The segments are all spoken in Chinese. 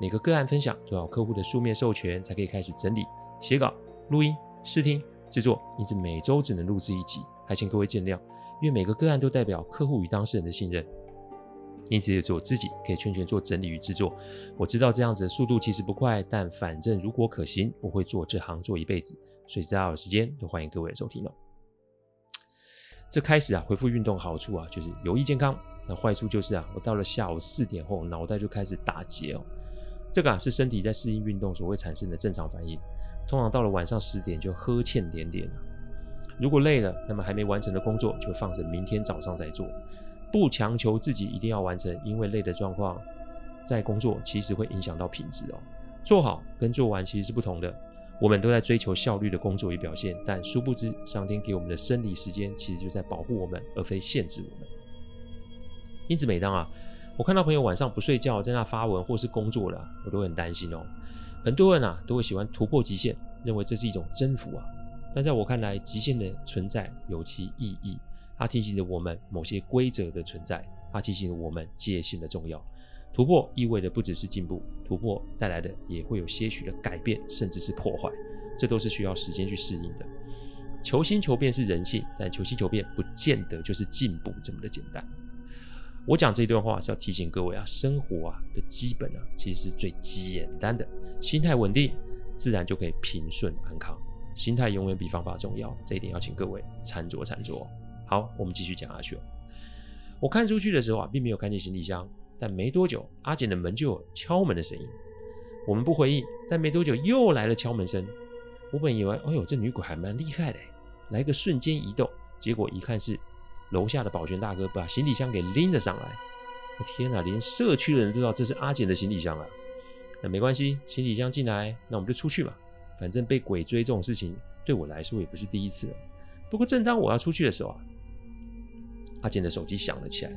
每个个案分享都要客户的书面授权才可以开始整理、写稿、录音、试听、制作，因此每周只能录制一集，还请各位见谅。因为每个个案都代表客户与当事人的信任，因此也只有自己可以全权做整理与制作。我知道这样子的速度其实不快，但反正如果可行，我会做这行做一辈子。所以只要有时间，都欢迎各位收听哦。这开始啊，恢复运动好处啊，就是有益健康；那坏处就是啊，我到了下午四点后，脑袋就开始打结哦。这个啊是身体在适应运动所会产生的正常反应，通常到了晚上十点就呵欠连连了。如果累了，那么还没完成的工作就放着明天早上再做，不强求自己一定要完成，因为累的状况在工作其实会影响到品质哦。做好跟做完其实是不同的，我们都在追求效率的工作与表现，但殊不知上天给我们的生理时间其实就在保护我们，而非限制我们。因此，每当啊。我看到朋友晚上不睡觉，在那发文或是工作了，我都很担心哦。很多人啊都会喜欢突破极限，认为这是一种征服啊。但在我看来，极限的存在有其意义，它提醒着我们某些规则的存在，它提醒着我们界限的重要。突破意味着不只是进步，突破带来的也会有些许的改变，甚至是破坏，这都是需要时间去适应的。求新求变是人性，但求新求变不见得就是进步这么的简单。我讲这段话是要提醒各位啊，生活啊的基本啊，其实是最简单的，心态稳定，自然就可以平顺安康。心态永远比方法重要，这一点要请各位参酌参酌。好，我们继续讲下去。我看出去的时候啊，并没有看见行李箱，但没多久，阿简的门就有敲门的声音。我们不回应，但没多久又来了敲门声。我本以为，哎呦，这女鬼还蛮厉害的，来个瞬间移动，结果一看是。楼下的保全大哥把行李箱给拎了上来，天哪，连社区的人都知道这是阿简的行李箱了。那没关系，行李箱进来，那我们就出去嘛。反正被鬼追这种事情对我来说也不是第一次了。不过正当我要出去的时候啊，阿简的手机响了起来，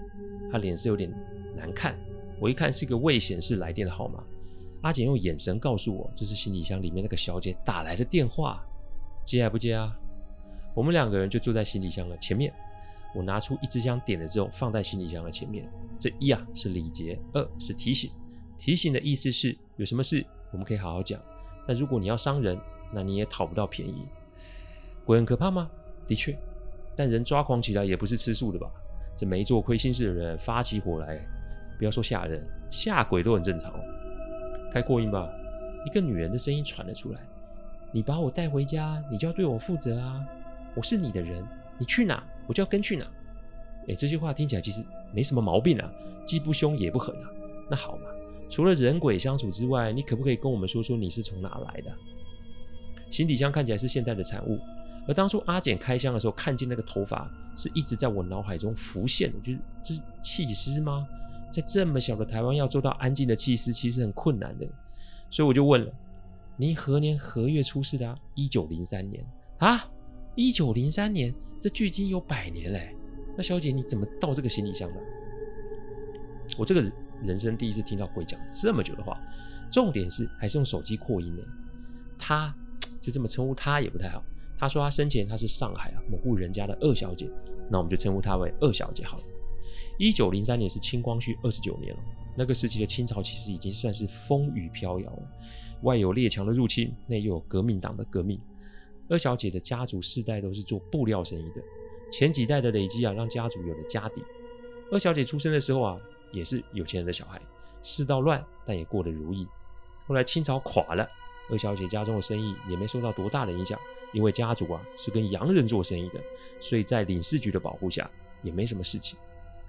他脸色有点难看。我一看是个未显示来电的号码，阿简用眼神告诉我这是行李箱里面那个小姐打来的电话，接还不接啊？我们两个人就坐在行李箱的前面。我拿出一支香，点了之后放在行李箱的前面。这一啊是礼节，二是提醒。提醒的意思是有什么事我们可以好好讲。但如果你要伤人，那你也讨不到便宜。鬼很可怕吗？的确，但人抓狂起来也不是吃素的吧？这没做亏心事的人发起火来，不要说吓人，吓鬼都很正常哦。开扩音吧，一个女人的声音传了出来：“你把我带回家，你就要对我负责啊！我是你的人。”你去哪，我就要跟去哪。哎，这句话听起来其实没什么毛病啊，既不凶也不狠啊。那好嘛，除了人鬼相处之外，你可不可以跟我们说说你是从哪来的？行李箱看起来是现代的产物，而当初阿简开箱的时候，看见那个头发是一直在我脑海中浮现的，就是这是弃尸吗？在这么小的台湾要做到安静的弃尸，其实很困难的。所以我就问了，您何年何月出世的啊？一九零三年啊，一九零三年。这距今有百年嘞，那小姐你怎么到这个行李箱的？我这个人生第一次听到鬼讲这么久的话，重点是还是用手机扩音呢。她就这么称呼她也不太好。她说她生前她是上海啊某户人家的二小姐，那我们就称呼她为二小姐好了。一九零三年是清光绪二十九年了，那个时期的清朝其实已经算是风雨飘摇了，外有列强的入侵，内又有革命党的革命。二小姐的家族世代都是做布料生意的，前几代的累积啊，让家族有了家底。二小姐出生的时候啊，也是有钱人的小孩，世道乱，但也过得如意。后来清朝垮了，二小姐家中的生意也没受到多大的影响，因为家族啊是跟洋人做生意的，所以在领事局的保护下也没什么事情。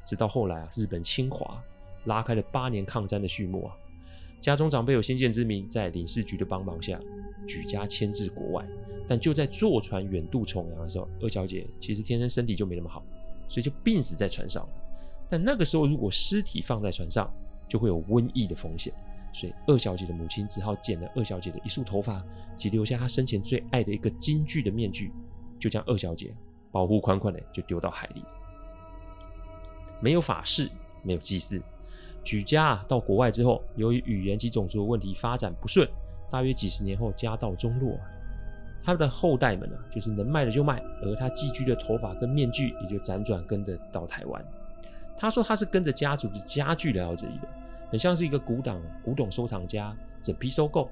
直到后来啊，日本侵华，拉开了八年抗战的序幕啊。家中长辈有先见之明，在领事局的帮忙下，举家迁至国外。但就在坐船远渡重洋的时候，二小姐其实天生身体就没那么好，所以就病死在船上了。但那个时候，如果尸体放在船上，就会有瘟疫的风险，所以二小姐的母亲只好剪了二小姐的一束头发，及留下她生前最爱的一个京剧的面具，就将二小姐保护款款的就丢到海里。没有法事，没有祭祀，举家到国外之后，由于语言及种族的问题发展不顺，大约几十年后家道中落。他的后代们啊，就是能卖的就卖，而他寄居的头发跟面具也就辗转跟着到台湾。他说他是跟着家族的家具来到这里的，很像是一个古董古董收藏家整批收购。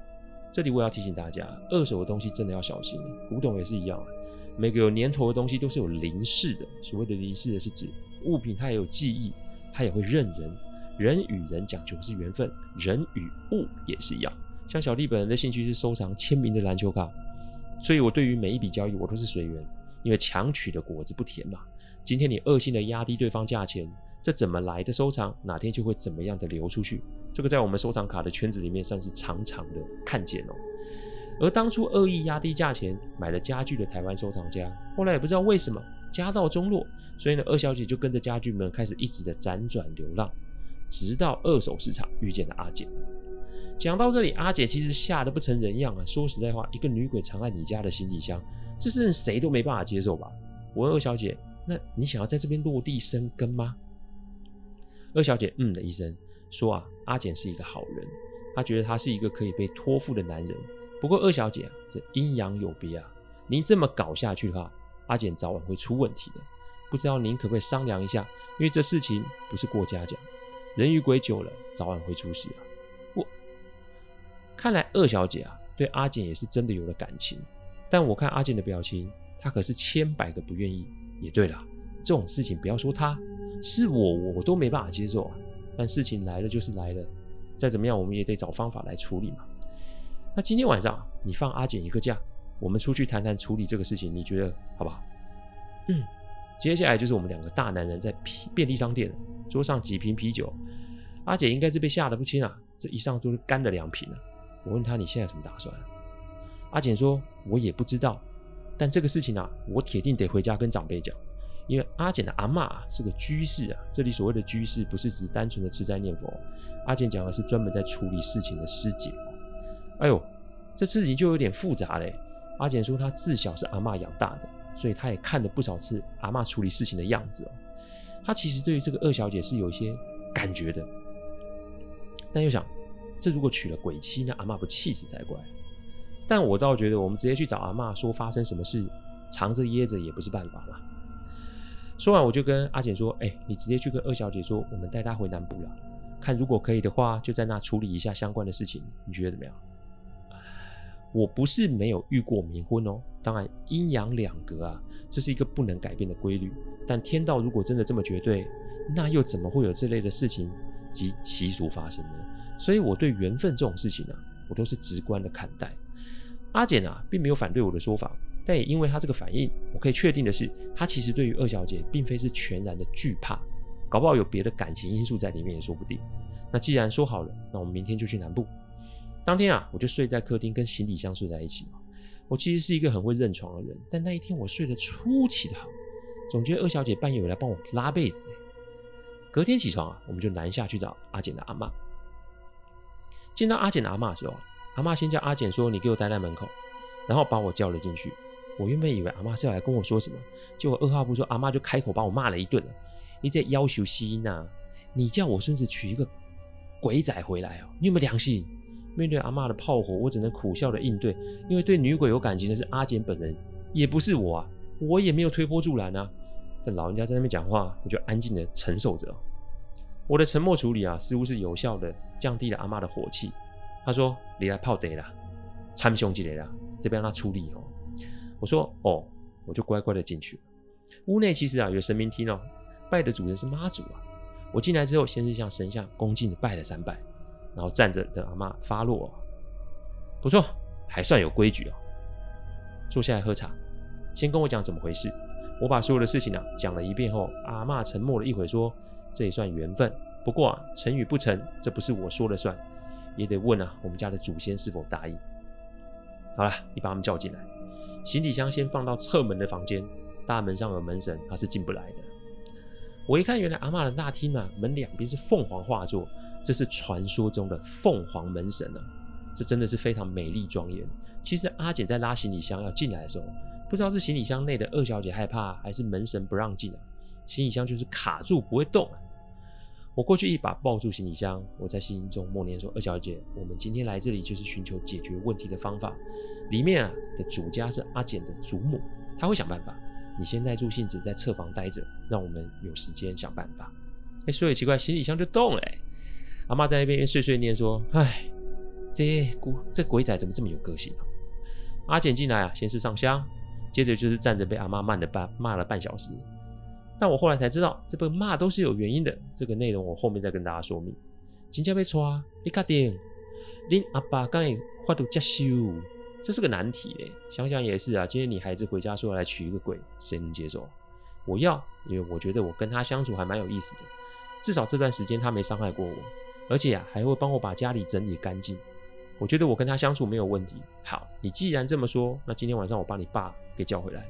这里我要提醒大家，二手的东西真的要小心，古董也是一样啊。每个有年头的东西都是有灵视的，所谓的灵视的是指物品它也有记忆，它也会认人。人与人讲究的是缘分，人与物也是一样。像小弟本人的兴趣是收藏签名的篮球卡。所以，我对于每一笔交易，我都是随缘，因为强取的果子不甜嘛。今天你恶性的压低对方价钱，这怎么来的收藏，哪天就会怎么样的流出去。这个在我们收藏卡的圈子里面算是常常的看见哦。而当初恶意压低价钱买了家具的台湾收藏家，后来也不知道为什么家道中落，所以呢，二小姐就跟着家具们开始一直的辗转流浪，直到二手市场遇见了阿简。讲到这里，阿姐其实吓得不成人样啊！说实在话，一个女鬼藏在你家的行李箱，这是谁都没办法接受吧？我问二小姐：“那你想要在这边落地生根吗？”二小姐嗯了一声，说：“啊，阿简是一个好人，她觉得他是一个可以被托付的男人。不过二小姐啊，这阴阳有别啊，您这么搞下去的话，阿简早晚会出问题的。不知道您可不可以商量一下？因为这事情不是过家家，人与鬼久了，早晚会出事啊。”看来二小姐啊，对阿简也是真的有了感情，但我看阿简的表情，她可是千百个不愿意。也对了，这种事情不要说她，是我我都没办法接受啊。但事情来了就是来了，再怎么样我们也得找方法来处理嘛。那今天晚上你放阿简一个假，我们出去谈谈处理这个事情，你觉得好不好？嗯，接下来就是我们两个大男人在便利商店，桌上几瓶啤酒，阿简应该是被吓得不轻啊，这一上都是干了两瓶了。我问他，你现在什么打算？阿简说：“我也不知道，但这个事情啊，我铁定得回家跟长辈讲，因为阿简的阿嬷是个居士啊。这里所谓的居士，不是指单纯的吃斋念佛，阿简讲的是专门在处理事情的师姐。哎呦，这事情就有点复杂嘞。阿简说他自小是阿嬷养大的，所以他也看了不少次阿嬷处理事情的样子哦。他其实对于这个二小姐是有一些感觉的，但又想。”这如果娶了鬼妻，那阿嬷不气死才怪。但我倒觉得，我们直接去找阿嬷说发生什么事，藏着掖着也不是办法嘛。说完，我就跟阿简说：“哎，你直接去跟二小姐说，我们带她回南部了，看如果可以的话，就在那处理一下相关的事情。你觉得怎么样？”我不是没有遇过冥婚哦，当然阴阳两隔啊，这是一个不能改变的规律。但天道如果真的这么绝对，那又怎么会有这类的事情及习俗发生呢？所以我对缘分这种事情呢、我都是直观的看待。阿简啊，并没有反对我的说法，但也因为他这个反应，我可以确定的是，他其实对于二小姐并非是全然的惧怕，搞不好有别的感情因素在里面也说不定。那既然说好了，那我们明天就去南部。当天啊，我就睡在客厅，跟行李箱睡在一起。我其实是一个很会认床的人，但那一天我睡得出奇的好，总觉得二小姐半夜有来帮我拉被子。隔天起床啊，我们就南下去找阿简的阿妈。见到阿简的阿嬷的时候，阿嬷先叫阿简说：“你给我待在门口。”然后把我叫了进去。我原本以为阿嬷是要来跟我说什么，结果二话不说，阿嬷就开口把我骂了一顿。你在要求西呐？你叫我孙子娶一个鬼仔回来哦？你有没有良心？面对阿嬷的炮火，我只能苦笑的应对。因为对女鬼有感情的是阿简本人，也不是我啊，我也没有推波助澜啊。但老人家在那边讲话，我就安静的承受着。我的沉默处理啊，似乎是有效的降低了阿嬷的火气。他说：“你来泡茶啦，参兄弟来了，这边让他出力哦。”我说：“哦。”我就乖乖的进去了。屋内其实啊有神明厅哦，拜的主人是妈祖啊。我进来之后，先是向神像恭敬的拜了三拜，然后站着等阿嬷发落。不错，还算有规矩哦。坐下来喝茶，先跟我讲怎么回事。我把所有的事情啊讲了一遍后，阿嬷沉默了一会，说。这也算缘分，不过，成与不成，这不是我说了算，也得问啊，我们家的祖先是否答应。好了，你把他们叫进来，行李箱先放到侧门的房间，大门上有门神，他是进不来的。我一看，原来阿嬷的大厅啊，门两边是凤凰画作，这是传说中的凤凰门神啊，这真的是非常美丽庄严。其实阿简在拉行李箱要进来的时候，不知道是行李箱内的二小姐害怕，还是门神不让进啊，行李箱就是卡住不会动。我过去一把抱住行李箱，我在心中默念说：“二小姐，我们今天来这里就是寻求解决问题的方法。里面啊的主家是阿简的祖母，她会想办法。”你先耐住性子在侧房待着，让我们有时间想办法。哎，说也奇怪，行李箱就动了。阿妈在那边碎碎念说：“哎，这鬼这鬼仔怎么这么有个性啊？”阿简进来啊，先是上香，接着就是站着被阿妈骂了半骂了半小时。但我后来才知道，这被骂都是有原因的。这个内容我后面再跟大家说明。请假被抓，你确定？恁阿爸刚才发度接收。这是个难题嘞，想想也是啊。今天你孩子回家说要来娶一个鬼，谁能接受？我要，因为我觉得我跟他相处还蛮有意思的，至少这段时间他没伤害过我，而且啊还会帮我把家里整理干净。我觉得我跟他相处没有问题。好，你既然这么说，那今天晚上我把你爸给叫回来，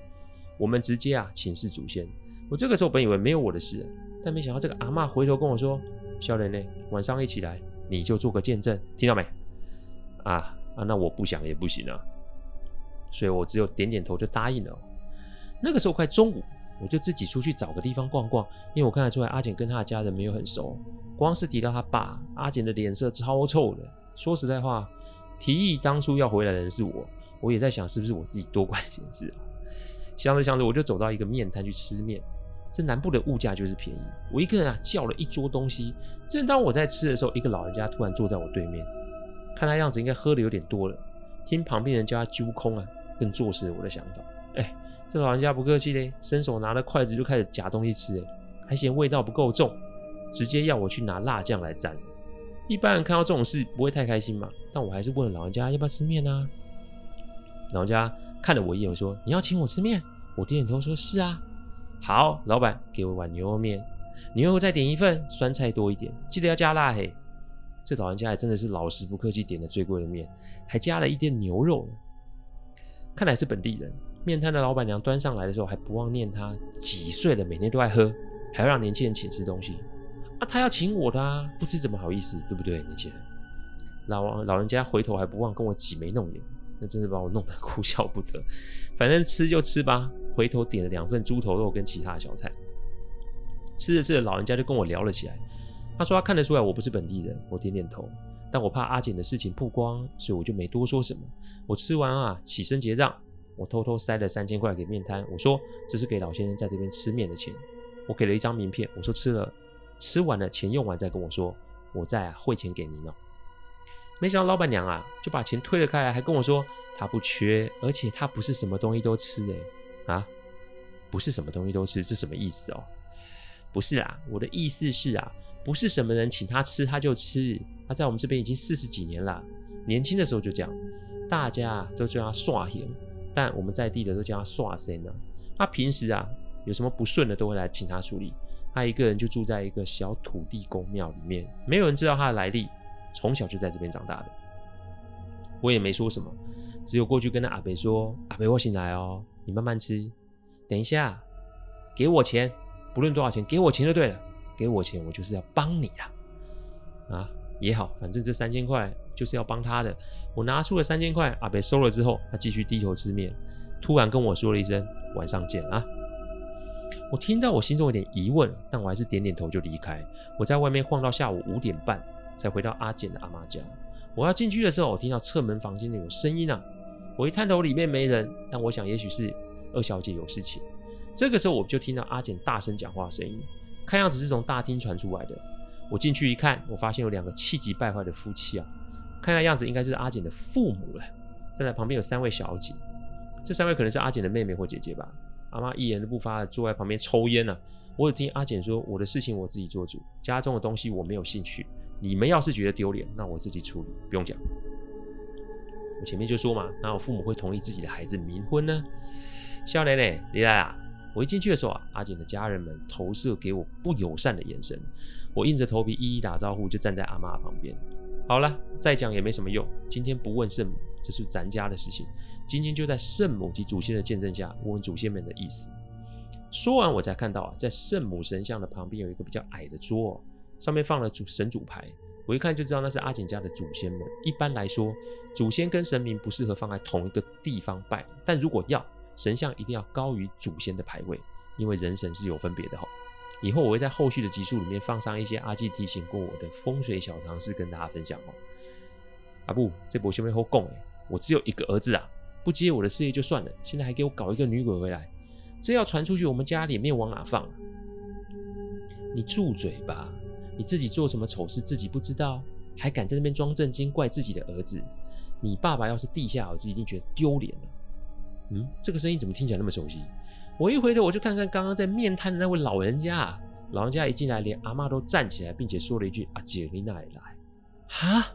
我们直接啊请示祖先。我这个时候本以为没有我的事，但没想到这个阿嬷回头跟我说：“小人呢，晚上一起来，你就做个见证，听到没？”啊。啊，那我不想也不行啊，所以我只有点点头就答应了。那个时候快中午，我就自己出去找个地方逛逛，因为我看得出来阿简跟他的家人没有很熟，光是提到他爸，阿简的脸色超臭的。说实在话，提议当初要回来的人是我，我也在想是不是我自己多管闲事。想着想着，我就走到一个面摊去吃面。这南部的物价就是便宜，我一个人啊叫了一桌东西。正当我在吃的时候，一个老人家突然坐在我对面。看他样子，应该喝的有点多了。听旁边人叫他揪空啊，更坐实了我的想法。哎，这老人家不客气嘞，伸手拿了筷子就开始夹东西吃，哎，还嫌味道不够重，直接要我去拿辣酱来蘸。一般人看到这种事不会太开心嘛，但我还是问老人家要不要吃面啊。老人家看了我一眼，我说：“你要请我吃面？”我点点头说：“是啊。”好，老板给我碗牛肉面，牛肉再点一份，酸菜多一点，记得要加辣嘿。这老人家还真的是老实不客气，点的最贵的面，还加了一点牛肉。看来是本地人。面摊的老板娘端上来的时候，还不忘念他几岁了，每天都爱喝，还要让年轻人请吃东西。啊，他要请我的啊，不吃怎么好意思，对不对，年轻人？老老人家回头还不忘跟我挤眉弄眼，那真是把我弄得 哭笑不得。反正吃就吃吧，回头点了两份猪头肉跟其他的小菜。吃着吃着，老人家就跟我聊了起来。他说他看得出来我不是本地人，我点点头，但我怕阿简的事情曝光，所以我就没多说什么。我吃完啊，起身结账，我偷偷塞了三千块给面摊，我说这是给老先生在这边吃面的钱。我给了一张名片，我说吃了，吃完了钱用完再跟我说，我再汇钱给您哦。没想到老板娘啊就把钱推了开来，还跟我说他不缺，而且他不是什么东西都吃哎啊，不是什么东西都吃，这什么意思哦？不是啊，我的意思是啊。不是什么人请他吃他就吃，他在我们这边已经四十几年了。年轻的时候就这样，大家都叫他刷贤，但我们在地的都叫他刷仙呢。他平时啊有什么不顺的都会来请他处理。他一个人就住在一个小土地公庙里面，没有人知道他的来历，从小就在这边长大的。我也没说什么，只有过去跟那阿北说：“阿北，我醒来哦，你慢慢吃，等一下给我钱，不论多少钱，给我钱就对了。”给我钱，我就是要帮你啊！啊，也好，反正这三千块就是要帮他的。我拿出了三千块，阿北收了之后，他继续低头吃面，突然跟我说了一声“晚上见”啊！我听到，我心中有点疑问，但我还是点点头就离开。我在外面晃到下午五点半，才回到阿简的阿妈家。我要进去的时候，我听到侧门房间里有声音啊！我一探头，里面没人，但我想也许是二小姐有事情。这个时候，我就听到阿简大声讲话声音。看样子是从大厅传出来的。我进去一看，我发现有两个气急败坏的夫妻啊。看样子，应该就是阿简的父母了。站在旁边有三位小姐，这三位可能是阿简的妹妹或姐姐吧。阿妈一言都不发的坐在旁边抽烟呢、啊。我只听阿简说：“我的事情我自己做主，家中的东西我没有兴趣。你们要是觉得丢脸，那我自己处理，不用讲。”我前面就说嘛，那我父母会同意自己的孩子冥婚呢？肖奶奶，你来啦！我一进去的时候啊，阿简的家人们投射给我不友善的眼神，我硬着头皮一一打招呼，就站在阿妈旁边。好了，再讲也没什么用，今天不问圣母，这是咱家的事情。今天就在圣母及祖先的见证下，问问祖先们的意思。说完，我才看到啊，在圣母神像的旁边有一个比较矮的桌，上面放了主神主牌。我一看就知道那是阿简家的祖先们。一般来说，祖先跟神明不适合放在同一个地方拜，但如果要，神像一定要高于祖先的牌位，因为人神是有分别的哈。以后我会在后续的集数里面放上一些阿基提醒过我的风水小常识跟大家分享哦。阿布，这波兄妹后供哎，我只有一个儿子啊，不接我的事业就算了，现在还给我搞一个女鬼回来，这要传出去，我们家里面往哪放？你住嘴吧！你自己做什么丑事自己不知道，还敢在那边装正经怪自己的儿子？你爸爸要是地下儿子，一定觉得丢脸了。嗯，这个声音怎么听起来那么熟悉？我一回头，我就看看刚刚在面瘫的那位老人家。老人家一进来，连阿妈都站起来，并且说了一句：“阿姐，你哪里来？”哈，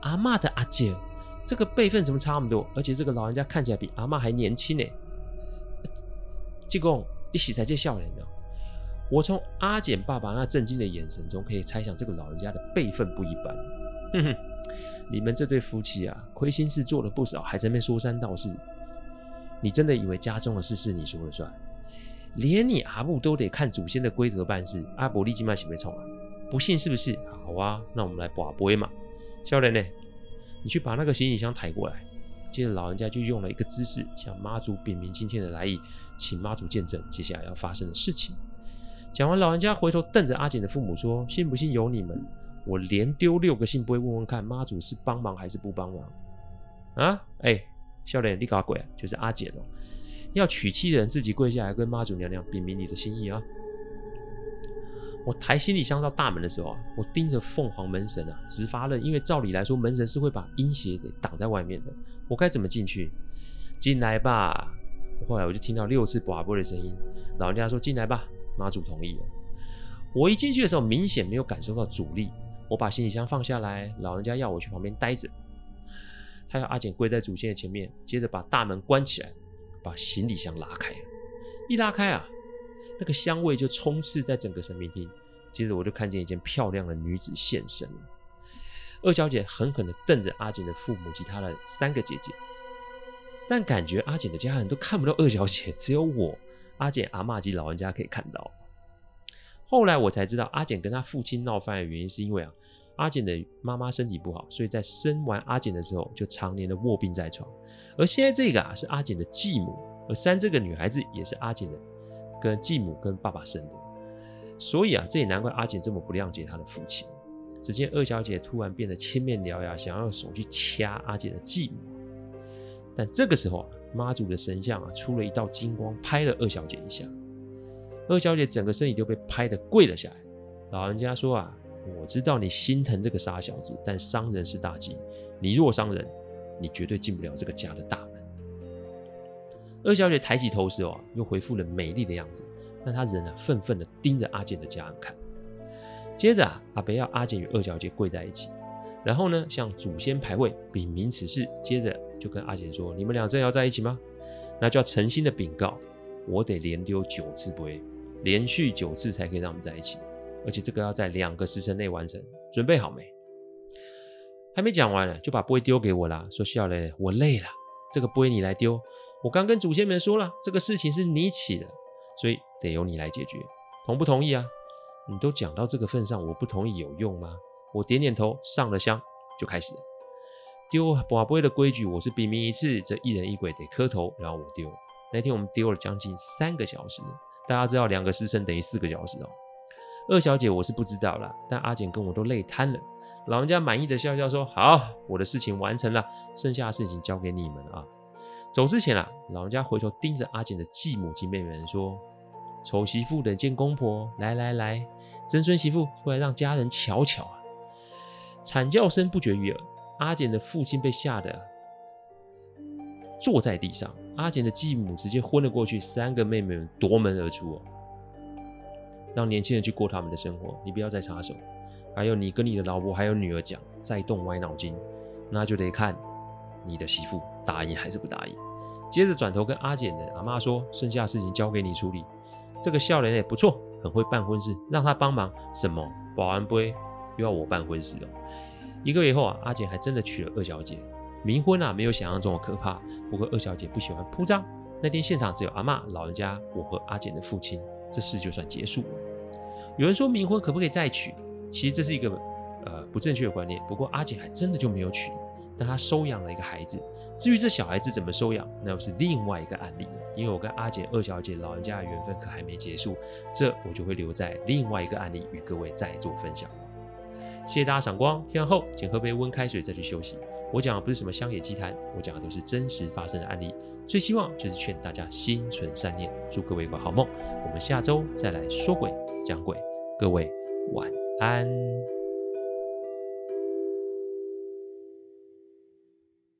阿妈的阿姐，这个辈分怎么差那么多？而且这个老人家看起来比阿妈还年轻呢。济公，一起才见笑脸的。我从阿简爸爸那震惊的眼神中，可以猜想这个老人家的辈分不一般。哼哼，你们这对夫妻啊，亏心事做了不少，还在那边说三道四。你真的以为家中的事是你说了算？连你阿母都得看祖先的规则办事，阿伯利今晚喜没冲啊？不信是不是？好啊，那我们来拔杯嘛。少年呢，你去把那个行李箱抬过来。接着老人家就用了一个姿势，向妈祖禀明今天的来意，请妈祖见证接下来要发生的事情。讲完，老人家回头瞪着阿简的父母说：“信不信由你们，我连丢六个信不会问问看，妈祖是帮忙还是不帮忙？”啊，哎、笑脸，你搞鬼？就是阿简哦，要娶妻的人自己跪下来跟妈祖娘娘禀明你的心意啊！我抬行李箱到大门的时候啊，我盯着凤凰门神啊，直发愣，因为照理来说，门神是会把阴邪给挡在外面的，我该怎么进去？进来吧！后来我就听到六次拔杯的声音，老人家说：“进来吧。”妈祖同意了。我一进去的时候，明显没有感受到阻力。我把行李箱放下来，老人家要我去旁边待着。他要阿简跪在祖先的前面，接着把大门关起来，把行李箱拉开。一拉开啊，那个香味就充斥在整个神明厅。接着我就看见一件漂亮的女子现身了。二小姐狠狠地瞪着阿简的父母及他的三个姐姐，但感觉阿简的家人都看不到二小姐，只有我。阿简、阿嬷及老人家可以看到。后来我才知道，阿简跟他父亲闹翻的原因是因为啊，阿简的妈妈身体不好，所以在生完阿简的时候就常年的卧病在床。而现在这个啊，是阿简的继母，而三这个女孩子也是阿简的跟继母跟爸爸生的。所以啊，这也难怪阿简这么不谅解他的父亲。只见二小姐突然变得青面獠牙，想要用手去掐阿简的继母，但这个时候啊。妈祖的神像啊，出了一道金光，拍了二小姐一下。二小姐整个身体就被拍得跪了下来。老人家说啊，我知道你心疼这个傻小子，但伤人是大忌。你若伤人，你绝对进不了这个家的大门。二小姐抬起头时候啊，又恢复了美丽的样子，但她仍然愤愤地盯着阿简的家人看。接着啊，阿北要阿简与二小姐跪在一起。然后呢，向祖先牌位禀明此事，接着就跟阿简说：“你们俩真要在一起吗？那就要诚心的禀告，我得连丢九次杯，连续九次才可以让我们在一起，而且这个要在两个时辰内完成。准备好没？”还没讲完呢，就把杯丢给我了，说：“笑嘞，我累了，这个杯你来丢。我刚跟祖先们说了，这个事情是你起的，所以得由你来解决，同不同意啊？你都讲到这个份上，我不同意有用吗？”我点点头，上了香，就开始丢拔杯的规矩。我是禀明一次，这一人一鬼得磕头，然后我丢。那天我们丢了将近三个小时，大家知道两个时辰等于四个小时哦。二小姐我是不知道啦，但阿简跟我都累瘫了。老人家满意的笑笑说：“好，我的事情完成了，剩下的事情交给你们啊。”走之前啊，老人家回头盯着阿简的继母及妹妹们说：“丑媳妇等见公婆，来来来，曾孙媳妇出来让家人瞧瞧啊。”惨叫声不绝于耳，阿简的父亲被吓得坐在地上，阿简的继母直接昏了过去，三个妹妹们夺门而出哦，让年轻人去过他们的生活，你不要再插手。还有你跟你的老婆还有女儿讲，再动歪脑筋，那就得看你的媳妇答应还是不答应。接着转头跟阿简的阿妈说，剩下的事情交给你处理。这个笑脸也不错，很会办婚事，让他帮忙。什么保安杯？又要我办婚事哦！一个月后啊，阿简还真的娶了二小姐。冥婚啊，没有想象中的可怕。不过二小姐不喜欢铺张，那天现场只有阿嬷、老人家，我和阿简的父亲，这事就算结束。有人说冥婚可不可以再娶？其实这是一个呃不正确的观念。不过阿简还真的就没有娶，但他收养了一个孩子。至于这小孩子怎么收养，那又是另外一个案例了。因为我跟阿简二小姐老人家的缘分可还没结束，这我就会留在另外一个案例与各位再做分享。谢谢大家赏光，听完后请喝杯温开水再去休息。我讲的不是什么乡野奇谈，我讲的都是真实发生的案例。最希望就是劝大家心存善念，祝各位一个好梦。我们下周再来说鬼讲鬼，各位晚安。